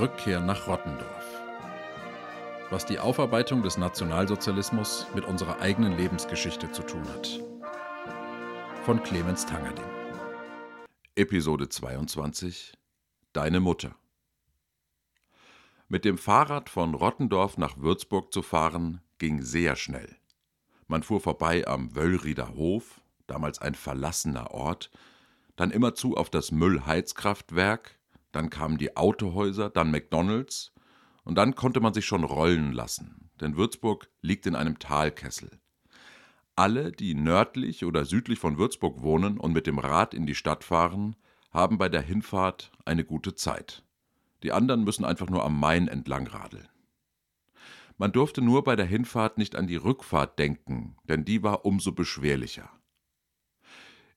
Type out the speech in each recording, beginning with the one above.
Rückkehr nach Rottendorf. Was die Aufarbeitung des Nationalsozialismus mit unserer eigenen Lebensgeschichte zu tun hat. Von Clemens Tangerding. Episode 22 Deine Mutter. Mit dem Fahrrad von Rottendorf nach Würzburg zu fahren, ging sehr schnell. Man fuhr vorbei am Wöllrieder Hof, damals ein verlassener Ort, dann immerzu auf das Müllheizkraftwerk, dann kamen die Autohäuser, dann McDonalds und dann konnte man sich schon rollen lassen, denn Würzburg liegt in einem Talkessel. Alle, die nördlich oder südlich von Würzburg wohnen und mit dem Rad in die Stadt fahren, haben bei der Hinfahrt eine gute Zeit. Die anderen müssen einfach nur am Main entlang radeln. Man durfte nur bei der Hinfahrt nicht an die Rückfahrt denken, denn die war umso beschwerlicher.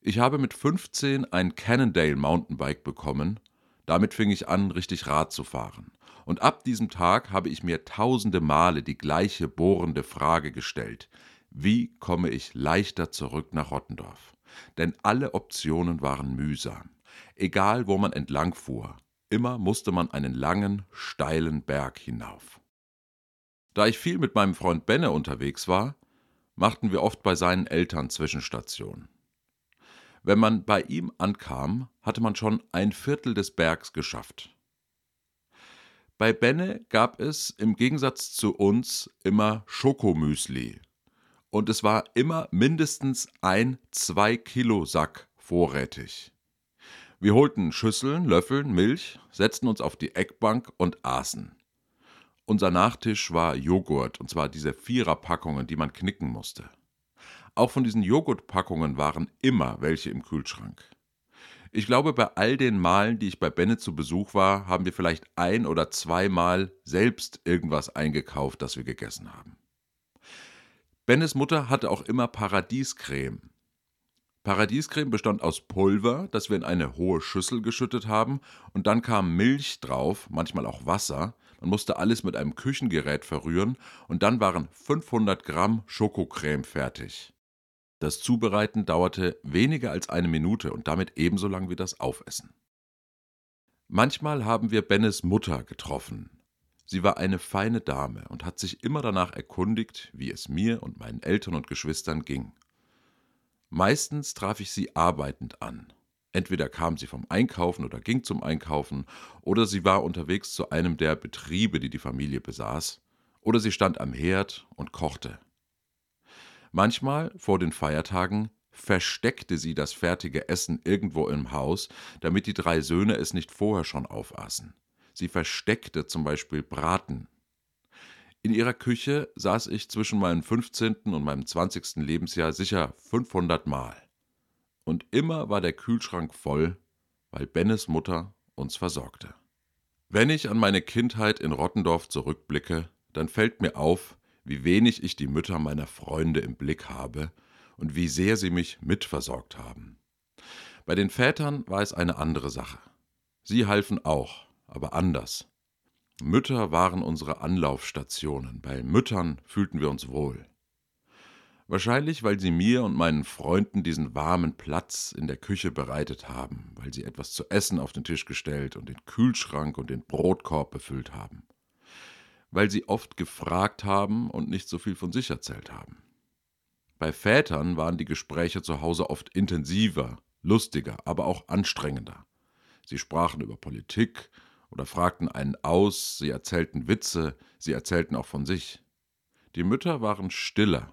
Ich habe mit 15 ein Cannondale Mountainbike bekommen damit fing ich an, richtig Rad zu fahren. Und ab diesem Tag habe ich mir tausende Male die gleiche bohrende Frage gestellt. Wie komme ich leichter zurück nach Rottendorf? Denn alle Optionen waren mühsam. Egal, wo man entlang fuhr, immer musste man einen langen, steilen Berg hinauf. Da ich viel mit meinem Freund Benne unterwegs war, machten wir oft bei seinen Eltern Zwischenstationen. Wenn man bei ihm ankam, hatte man schon ein Viertel des Bergs geschafft. Bei Benne gab es im Gegensatz zu uns immer Schokomüsli. Und es war immer mindestens ein 2-Kilo-Sack vorrätig. Wir holten Schüsseln, Löffeln, Milch, setzten uns auf die Eckbank und aßen. Unser Nachtisch war Joghurt, und zwar diese Viererpackungen, die man knicken musste. Auch von diesen Joghurtpackungen waren immer welche im Kühlschrank. Ich glaube, bei all den Malen, die ich bei Bennett zu Besuch war, haben wir vielleicht ein oder zweimal selbst irgendwas eingekauft, das wir gegessen haben. Bennets Mutter hatte auch immer Paradiescreme. Paradiescreme bestand aus Pulver, das wir in eine hohe Schüssel geschüttet haben, und dann kam Milch drauf, manchmal auch Wasser. Man musste alles mit einem Küchengerät verrühren, und dann waren 500 Gramm Schokocreme fertig. Das Zubereiten dauerte weniger als eine Minute und damit ebenso lang wie das Aufessen. Manchmal haben wir Bennes Mutter getroffen. Sie war eine feine Dame und hat sich immer danach erkundigt, wie es mir und meinen Eltern und Geschwistern ging. Meistens traf ich sie arbeitend an. Entweder kam sie vom Einkaufen oder ging zum Einkaufen, oder sie war unterwegs zu einem der Betriebe, die die Familie besaß, oder sie stand am Herd und kochte. Manchmal, vor den Feiertagen, versteckte sie das fertige Essen irgendwo im Haus, damit die drei Söhne es nicht vorher schon aufaßen. Sie versteckte zum Beispiel Braten. In ihrer Küche saß ich zwischen meinem 15. und meinem 20. Lebensjahr sicher 500 Mal. Und immer war der Kühlschrank voll, weil Bennes Mutter uns versorgte. Wenn ich an meine Kindheit in Rottendorf zurückblicke, dann fällt mir auf, wie wenig ich die Mütter meiner Freunde im Blick habe und wie sehr sie mich mitversorgt haben. Bei den Vätern war es eine andere Sache. Sie halfen auch, aber anders. Mütter waren unsere Anlaufstationen, bei Müttern fühlten wir uns wohl. Wahrscheinlich, weil sie mir und meinen Freunden diesen warmen Platz in der Küche bereitet haben, weil sie etwas zu essen auf den Tisch gestellt und den Kühlschrank und den Brotkorb befüllt haben weil sie oft gefragt haben und nicht so viel von sich erzählt haben. Bei Vätern waren die Gespräche zu Hause oft intensiver, lustiger, aber auch anstrengender. Sie sprachen über Politik oder fragten einen aus, sie erzählten Witze, sie erzählten auch von sich. Die Mütter waren stiller.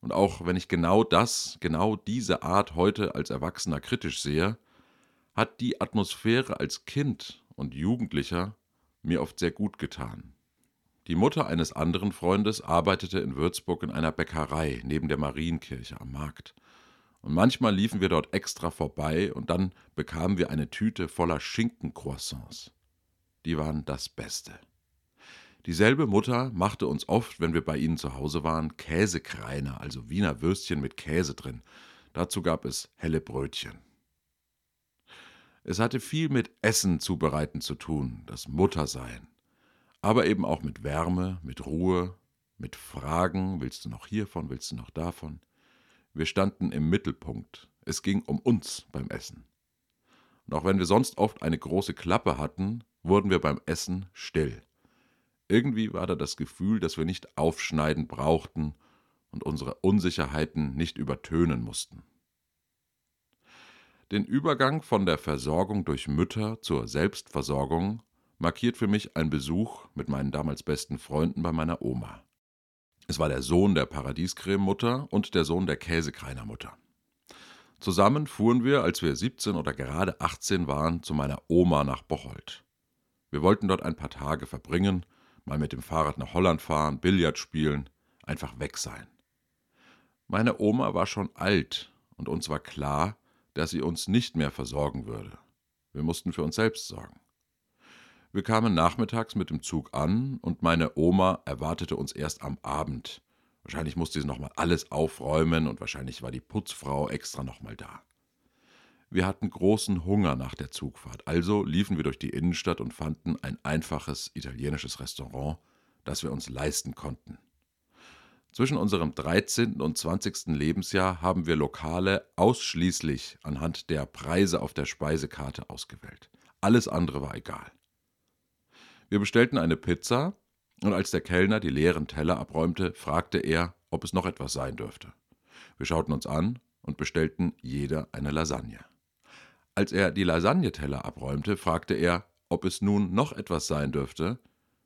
Und auch wenn ich genau das, genau diese Art heute als Erwachsener kritisch sehe, hat die Atmosphäre als Kind und Jugendlicher mir oft sehr gut getan. Die Mutter eines anderen Freundes arbeitete in Würzburg in einer Bäckerei neben der Marienkirche am Markt. Und manchmal liefen wir dort extra vorbei und dann bekamen wir eine Tüte voller Schinkencroissants. Die waren das Beste. Dieselbe Mutter machte uns oft, wenn wir bei ihnen zu Hause waren, Käsekreiner, also Wiener Würstchen mit Käse drin. Dazu gab es helle Brötchen. Es hatte viel mit Essen zubereiten zu tun, das Muttersein aber eben auch mit Wärme, mit Ruhe, mit Fragen, willst du noch hiervon, willst du noch davon? Wir standen im Mittelpunkt. Es ging um uns beim Essen. Und auch wenn wir sonst oft eine große Klappe hatten, wurden wir beim Essen still. Irgendwie war da das Gefühl, dass wir nicht aufschneiden brauchten und unsere Unsicherheiten nicht übertönen mussten. Den Übergang von der Versorgung durch Mütter zur Selbstversorgung markiert für mich ein Besuch mit meinen damals besten Freunden bei meiner Oma. Es war der Sohn der Paradiescrememutter und der Sohn der Käsekreinermutter. Zusammen fuhren wir, als wir 17 oder gerade 18 waren, zu meiner Oma nach Bocholt. Wir wollten dort ein paar Tage verbringen, mal mit dem Fahrrad nach Holland fahren, Billard spielen, einfach weg sein. Meine Oma war schon alt und uns war klar, dass sie uns nicht mehr versorgen würde. Wir mussten für uns selbst sorgen. Wir kamen nachmittags mit dem Zug an und meine Oma erwartete uns erst am Abend. Wahrscheinlich musste sie nochmal alles aufräumen und wahrscheinlich war die Putzfrau extra nochmal da. Wir hatten großen Hunger nach der Zugfahrt, also liefen wir durch die Innenstadt und fanden ein einfaches italienisches Restaurant, das wir uns leisten konnten. Zwischen unserem 13. und 20. Lebensjahr haben wir Lokale ausschließlich anhand der Preise auf der Speisekarte ausgewählt. Alles andere war egal. Wir bestellten eine Pizza, und als der Kellner die leeren Teller abräumte, fragte er, ob es noch etwas sein dürfte. Wir schauten uns an und bestellten jeder eine Lasagne. Als er die Lasagneteller abräumte, fragte er, ob es nun noch etwas sein dürfte.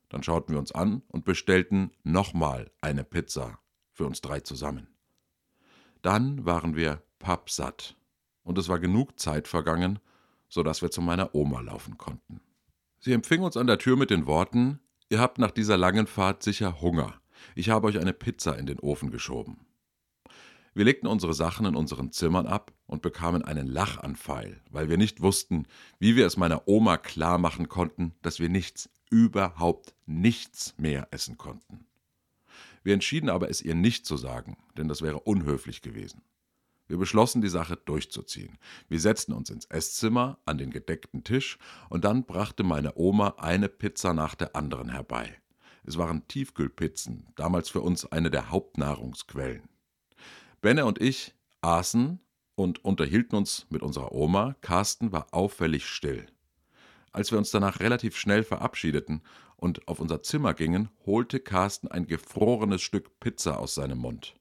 Dann schauten wir uns an und bestellten nochmal eine Pizza für uns drei zusammen. Dann waren wir pappsatt und es war genug Zeit vergangen, so dass wir zu meiner Oma laufen konnten. Sie empfing uns an der Tür mit den Worten: Ihr habt nach dieser langen Fahrt sicher Hunger. Ich habe euch eine Pizza in den Ofen geschoben. Wir legten unsere Sachen in unseren Zimmern ab und bekamen einen Lachanfall, weil wir nicht wussten, wie wir es meiner Oma klar machen konnten, dass wir nichts, überhaupt nichts mehr essen konnten. Wir entschieden aber, es ihr nicht zu sagen, denn das wäre unhöflich gewesen. Wir beschlossen, die Sache durchzuziehen. Wir setzten uns ins Esszimmer an den gedeckten Tisch und dann brachte meine Oma eine Pizza nach der anderen herbei. Es waren Tiefkühlpizzen, damals für uns eine der Hauptnahrungsquellen. Benne und ich aßen und unterhielten uns mit unserer Oma. Carsten war auffällig still. Als wir uns danach relativ schnell verabschiedeten und auf unser Zimmer gingen, holte Carsten ein gefrorenes Stück Pizza aus seinem Mund.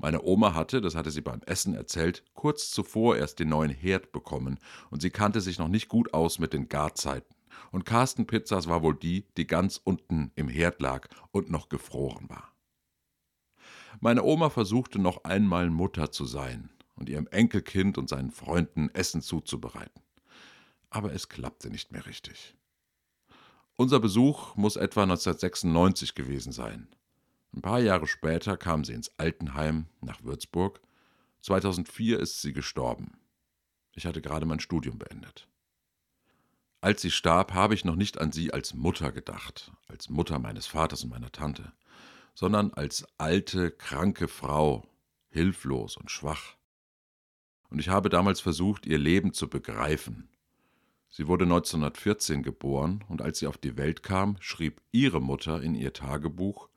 Meine Oma hatte, das hatte sie beim Essen erzählt, kurz zuvor erst den neuen Herd bekommen und sie kannte sich noch nicht gut aus mit den Garzeiten. Und Carsten Pizzas war wohl die, die ganz unten im Herd lag und noch gefroren war. Meine Oma versuchte noch einmal Mutter zu sein und ihrem Enkelkind und seinen Freunden Essen zuzubereiten. Aber es klappte nicht mehr richtig. Unser Besuch muss etwa 1996 gewesen sein. Ein paar Jahre später kam sie ins Altenheim nach Würzburg. 2004 ist sie gestorben. Ich hatte gerade mein Studium beendet. Als sie starb, habe ich noch nicht an sie als Mutter gedacht, als Mutter meines Vaters und meiner Tante, sondern als alte, kranke Frau, hilflos und schwach. Und ich habe damals versucht, ihr Leben zu begreifen. Sie wurde 1914 geboren und als sie auf die Welt kam, schrieb ihre Mutter in ihr Tagebuch,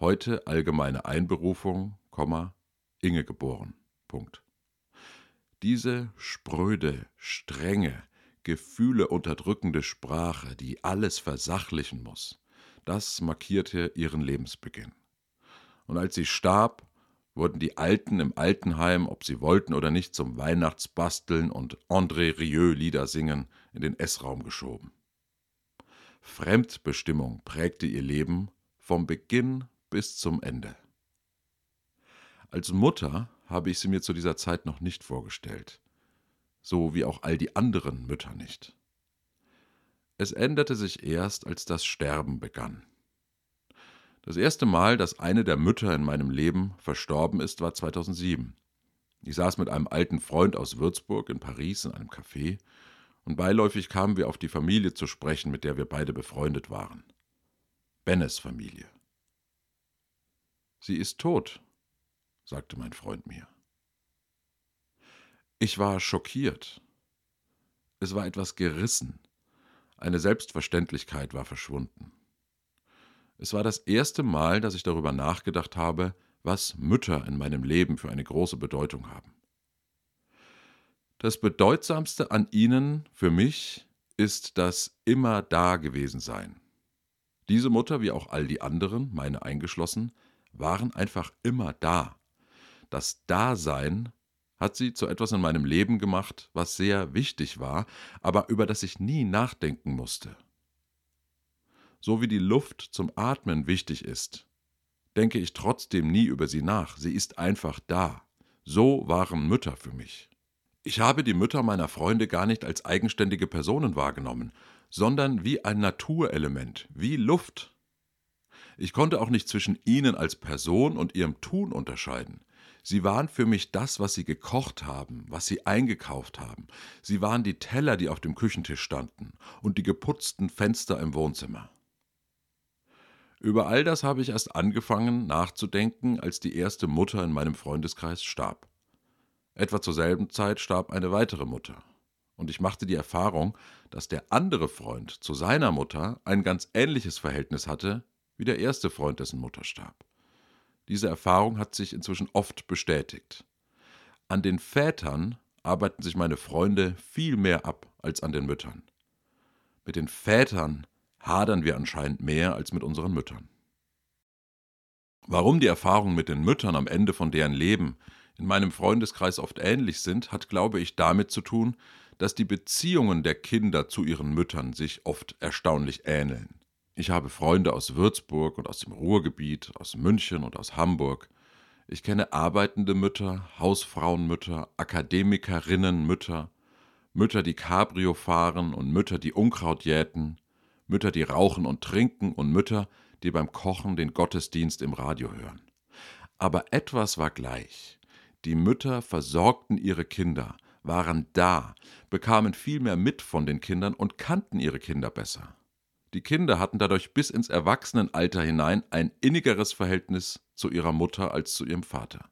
Heute allgemeine Einberufung, Inge geboren. Punkt. Diese spröde, strenge, Gefühle unterdrückende Sprache, die alles versachlichen muss, das markierte ihren Lebensbeginn. Und als sie starb, wurden die Alten im Altenheim, ob sie wollten oder nicht, zum Weihnachtsbasteln und André Rieu Lieder singen in den Essraum geschoben. Fremdbestimmung prägte ihr Leben vom Beginn bis zum Ende. Als Mutter habe ich sie mir zu dieser Zeit noch nicht vorgestellt, so wie auch all die anderen Mütter nicht. Es änderte sich erst, als das Sterben begann. Das erste Mal, dass eine der Mütter in meinem Leben verstorben ist, war 2007. Ich saß mit einem alten Freund aus Würzburg in Paris in einem Café und beiläufig kamen wir auf die Familie zu sprechen, mit der wir beide befreundet waren. Bennes Familie. Sie ist tot, sagte mein Freund mir. Ich war schockiert. Es war etwas gerissen. Eine Selbstverständlichkeit war verschwunden. Es war das erste Mal, dass ich darüber nachgedacht habe, was Mütter in meinem Leben für eine große Bedeutung haben. Das Bedeutsamste an ihnen für mich ist das immer da gewesen sein. Diese Mutter, wie auch all die anderen, meine eingeschlossen, waren einfach immer da. Das Dasein hat sie zu etwas in meinem Leben gemacht, was sehr wichtig war, aber über das ich nie nachdenken musste. So wie die Luft zum Atmen wichtig ist, denke ich trotzdem nie über sie nach, sie ist einfach da. So waren Mütter für mich. Ich habe die Mütter meiner Freunde gar nicht als eigenständige Personen wahrgenommen, sondern wie ein Naturelement, wie Luft. Ich konnte auch nicht zwischen ihnen als Person und ihrem Tun unterscheiden. Sie waren für mich das, was sie gekocht haben, was sie eingekauft haben. Sie waren die Teller, die auf dem Küchentisch standen und die geputzten Fenster im Wohnzimmer. Über all das habe ich erst angefangen nachzudenken, als die erste Mutter in meinem Freundeskreis starb. Etwa zur selben Zeit starb eine weitere Mutter. Und ich machte die Erfahrung, dass der andere Freund zu seiner Mutter ein ganz ähnliches Verhältnis hatte wie der erste Freund, dessen Mutter starb. Diese Erfahrung hat sich inzwischen oft bestätigt. An den Vätern arbeiten sich meine Freunde viel mehr ab als an den Müttern. Mit den Vätern hadern wir anscheinend mehr als mit unseren Müttern. Warum die Erfahrungen mit den Müttern am Ende von deren Leben in meinem Freundeskreis oft ähnlich sind, hat, glaube ich, damit zu tun, dass die Beziehungen der Kinder zu ihren Müttern sich oft erstaunlich ähneln. Ich habe Freunde aus Würzburg und aus dem Ruhrgebiet, aus München und aus Hamburg. Ich kenne arbeitende Mütter, Hausfrauenmütter, Akademikerinnenmütter, Mütter, die Cabrio fahren und Mütter, die Unkraut jäten, Mütter, die rauchen und trinken und Mütter, die beim Kochen den Gottesdienst im Radio hören. Aber etwas war gleich. Die Mütter versorgten ihre Kinder, waren da, bekamen viel mehr mit von den Kindern und kannten ihre Kinder besser. Die Kinder hatten dadurch bis ins Erwachsenenalter hinein ein innigeres Verhältnis zu ihrer Mutter als zu ihrem Vater.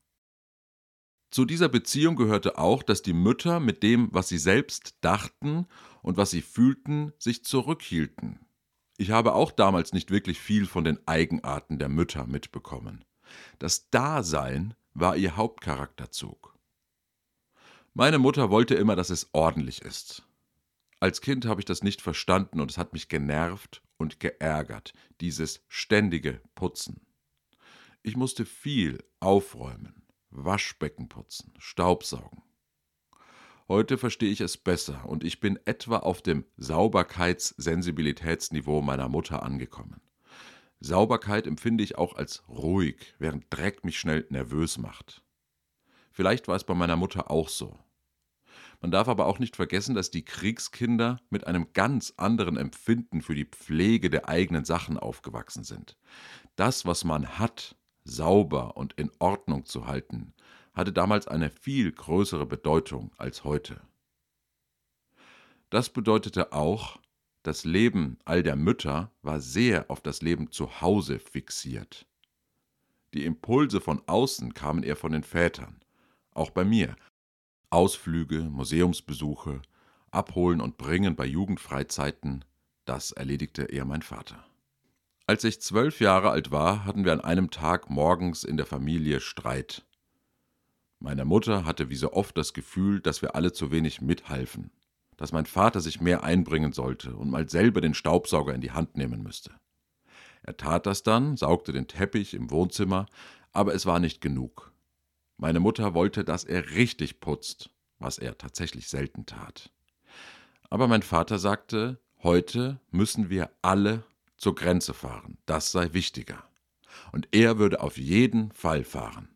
Zu dieser Beziehung gehörte auch, dass die Mütter mit dem, was sie selbst dachten und was sie fühlten, sich zurückhielten. Ich habe auch damals nicht wirklich viel von den Eigenarten der Mütter mitbekommen. Das Dasein war ihr Hauptcharakterzug. Meine Mutter wollte immer, dass es ordentlich ist. Als Kind habe ich das nicht verstanden und es hat mich genervt und geärgert, dieses ständige Putzen. Ich musste viel aufräumen, Waschbecken putzen, Staubsaugen. Heute verstehe ich es besser und ich bin etwa auf dem Sauberkeitssensibilitätsniveau meiner Mutter angekommen. Sauberkeit empfinde ich auch als ruhig, während Dreck mich schnell nervös macht. Vielleicht war es bei meiner Mutter auch so. Man darf aber auch nicht vergessen, dass die Kriegskinder mit einem ganz anderen Empfinden für die Pflege der eigenen Sachen aufgewachsen sind. Das, was man hat, sauber und in Ordnung zu halten, hatte damals eine viel größere Bedeutung als heute. Das bedeutete auch, das Leben all der Mütter war sehr auf das Leben zu Hause fixiert. Die Impulse von außen kamen eher von den Vätern, auch bei mir, Ausflüge, Museumsbesuche, Abholen und Bringen bei Jugendfreizeiten, das erledigte eher mein Vater. Als ich zwölf Jahre alt war, hatten wir an einem Tag morgens in der Familie Streit. Meine Mutter hatte wie so oft das Gefühl, dass wir alle zu wenig mithalfen, dass mein Vater sich mehr einbringen sollte und mal selber den Staubsauger in die Hand nehmen müsste. Er tat das dann, saugte den Teppich im Wohnzimmer, aber es war nicht genug. Meine Mutter wollte, dass er richtig putzt, was er tatsächlich selten tat. Aber mein Vater sagte, heute müssen wir alle zur Grenze fahren, das sei wichtiger. Und er würde auf jeden Fall fahren.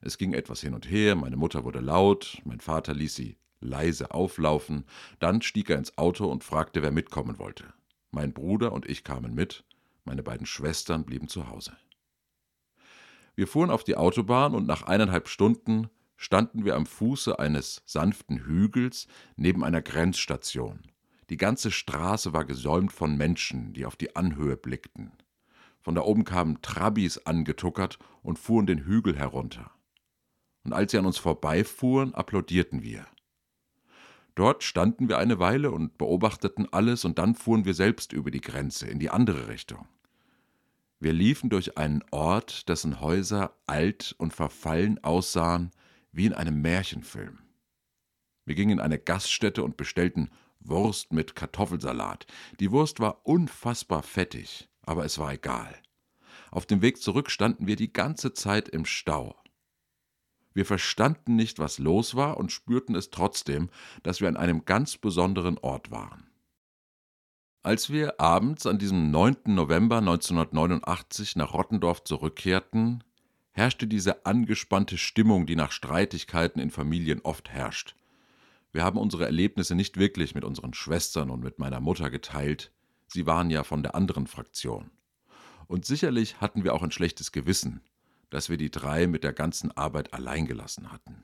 Es ging etwas hin und her, meine Mutter wurde laut, mein Vater ließ sie leise auflaufen, dann stieg er ins Auto und fragte, wer mitkommen wollte. Mein Bruder und ich kamen mit, meine beiden Schwestern blieben zu Hause. Wir fuhren auf die Autobahn und nach eineinhalb Stunden standen wir am Fuße eines sanften Hügels neben einer Grenzstation. Die ganze Straße war gesäumt von Menschen, die auf die Anhöhe blickten. Von da oben kamen Trabis angetuckert und fuhren den Hügel herunter. Und als sie an uns vorbeifuhren, applaudierten wir. Dort standen wir eine Weile und beobachteten alles, und dann fuhren wir selbst über die Grenze in die andere Richtung. Wir liefen durch einen Ort, dessen Häuser alt und verfallen aussahen wie in einem Märchenfilm. Wir gingen in eine Gaststätte und bestellten Wurst mit Kartoffelsalat. Die Wurst war unfassbar fettig, aber es war egal. Auf dem Weg zurück standen wir die ganze Zeit im Stau. Wir verstanden nicht, was los war und spürten es trotzdem, dass wir an einem ganz besonderen Ort waren. Als wir abends an diesem 9. November 1989 nach Rottendorf zurückkehrten, herrschte diese angespannte Stimmung, die nach Streitigkeiten in Familien oft herrscht. Wir haben unsere Erlebnisse nicht wirklich mit unseren Schwestern und mit meiner Mutter geteilt, sie waren ja von der anderen Fraktion. Und sicherlich hatten wir auch ein schlechtes Gewissen, dass wir die drei mit der ganzen Arbeit allein gelassen hatten.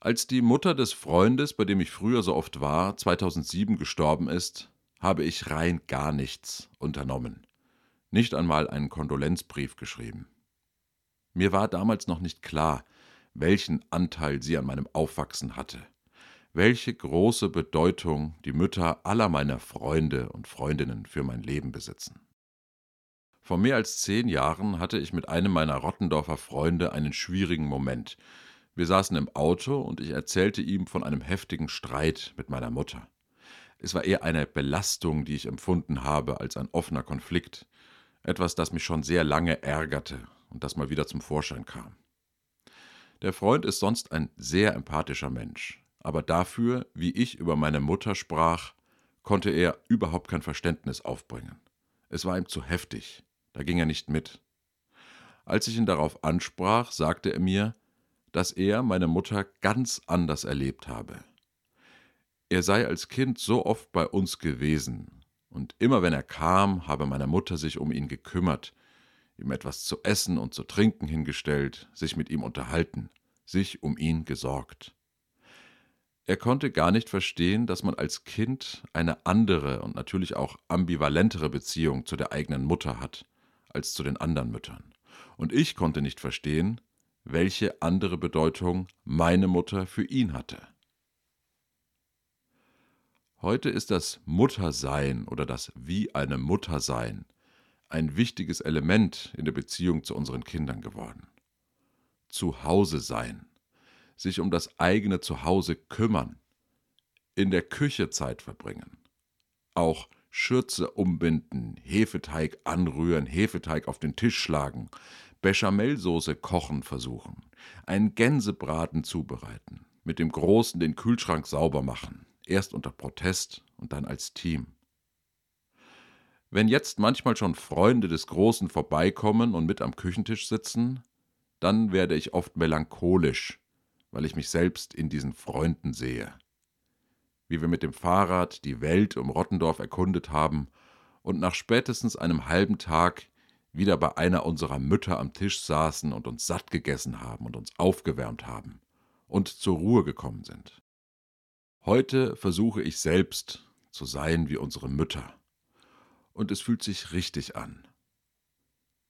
Als die Mutter des Freundes, bei dem ich früher so oft war, 2007 gestorben ist, habe ich rein gar nichts unternommen. Nicht einmal einen Kondolenzbrief geschrieben. Mir war damals noch nicht klar, welchen Anteil sie an meinem Aufwachsen hatte, welche große Bedeutung die Mütter aller meiner Freunde und Freundinnen für mein Leben besitzen. Vor mehr als zehn Jahren hatte ich mit einem meiner Rottendorfer Freunde einen schwierigen Moment. Wir saßen im Auto und ich erzählte ihm von einem heftigen Streit mit meiner Mutter. Es war eher eine Belastung, die ich empfunden habe, als ein offener Konflikt. Etwas, das mich schon sehr lange ärgerte und das mal wieder zum Vorschein kam. Der Freund ist sonst ein sehr empathischer Mensch, aber dafür, wie ich über meine Mutter sprach, konnte er überhaupt kein Verständnis aufbringen. Es war ihm zu heftig, da ging er nicht mit. Als ich ihn darauf ansprach, sagte er mir, dass er meine Mutter ganz anders erlebt habe. Er sei als Kind so oft bei uns gewesen, und immer wenn er kam, habe meine Mutter sich um ihn gekümmert, ihm etwas zu essen und zu trinken hingestellt, sich mit ihm unterhalten, sich um ihn gesorgt. Er konnte gar nicht verstehen, dass man als Kind eine andere und natürlich auch ambivalentere Beziehung zu der eigenen Mutter hat als zu den anderen Müttern. Und ich konnte nicht verstehen, welche andere Bedeutung meine Mutter für ihn hatte. Heute ist das Muttersein oder das Wie eine Mutter sein ein wichtiges Element in der Beziehung zu unseren Kindern geworden. Zu Hause sein, sich um das eigene Zuhause kümmern, in der Küche Zeit verbringen, auch Schürze umbinden, Hefeteig anrühren, Hefeteig auf den Tisch schlagen, Bechamelsoße kochen versuchen, einen Gänsebraten zubereiten, mit dem Großen den Kühlschrank sauber machen, erst unter Protest und dann als Team. Wenn jetzt manchmal schon Freunde des Großen vorbeikommen und mit am Küchentisch sitzen, dann werde ich oft melancholisch, weil ich mich selbst in diesen Freunden sehe wie wir mit dem Fahrrad die Welt um Rottendorf erkundet haben und nach spätestens einem halben Tag wieder bei einer unserer Mütter am Tisch saßen und uns satt gegessen haben und uns aufgewärmt haben und zur Ruhe gekommen sind. Heute versuche ich selbst zu sein wie unsere Mütter. Und es fühlt sich richtig an.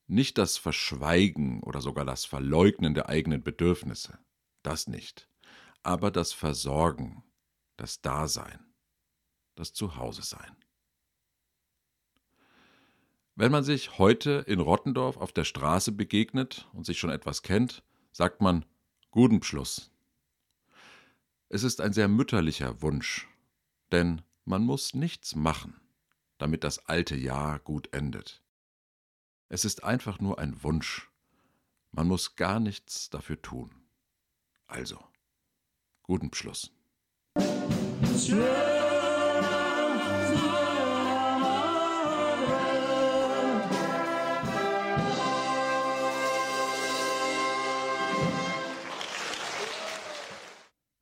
Nicht das Verschweigen oder sogar das Verleugnen der eigenen Bedürfnisse, das nicht, aber das Versorgen, das Dasein, das Zuhause-Sein. Wenn man sich heute in Rottendorf auf der Straße begegnet und sich schon etwas kennt, sagt man guten Schluss. Es ist ein sehr mütterlicher Wunsch, denn man muss nichts machen, damit das alte Jahr gut endet. Es ist einfach nur ein Wunsch. Man muss gar nichts dafür tun. Also, guten Schluss. Sure.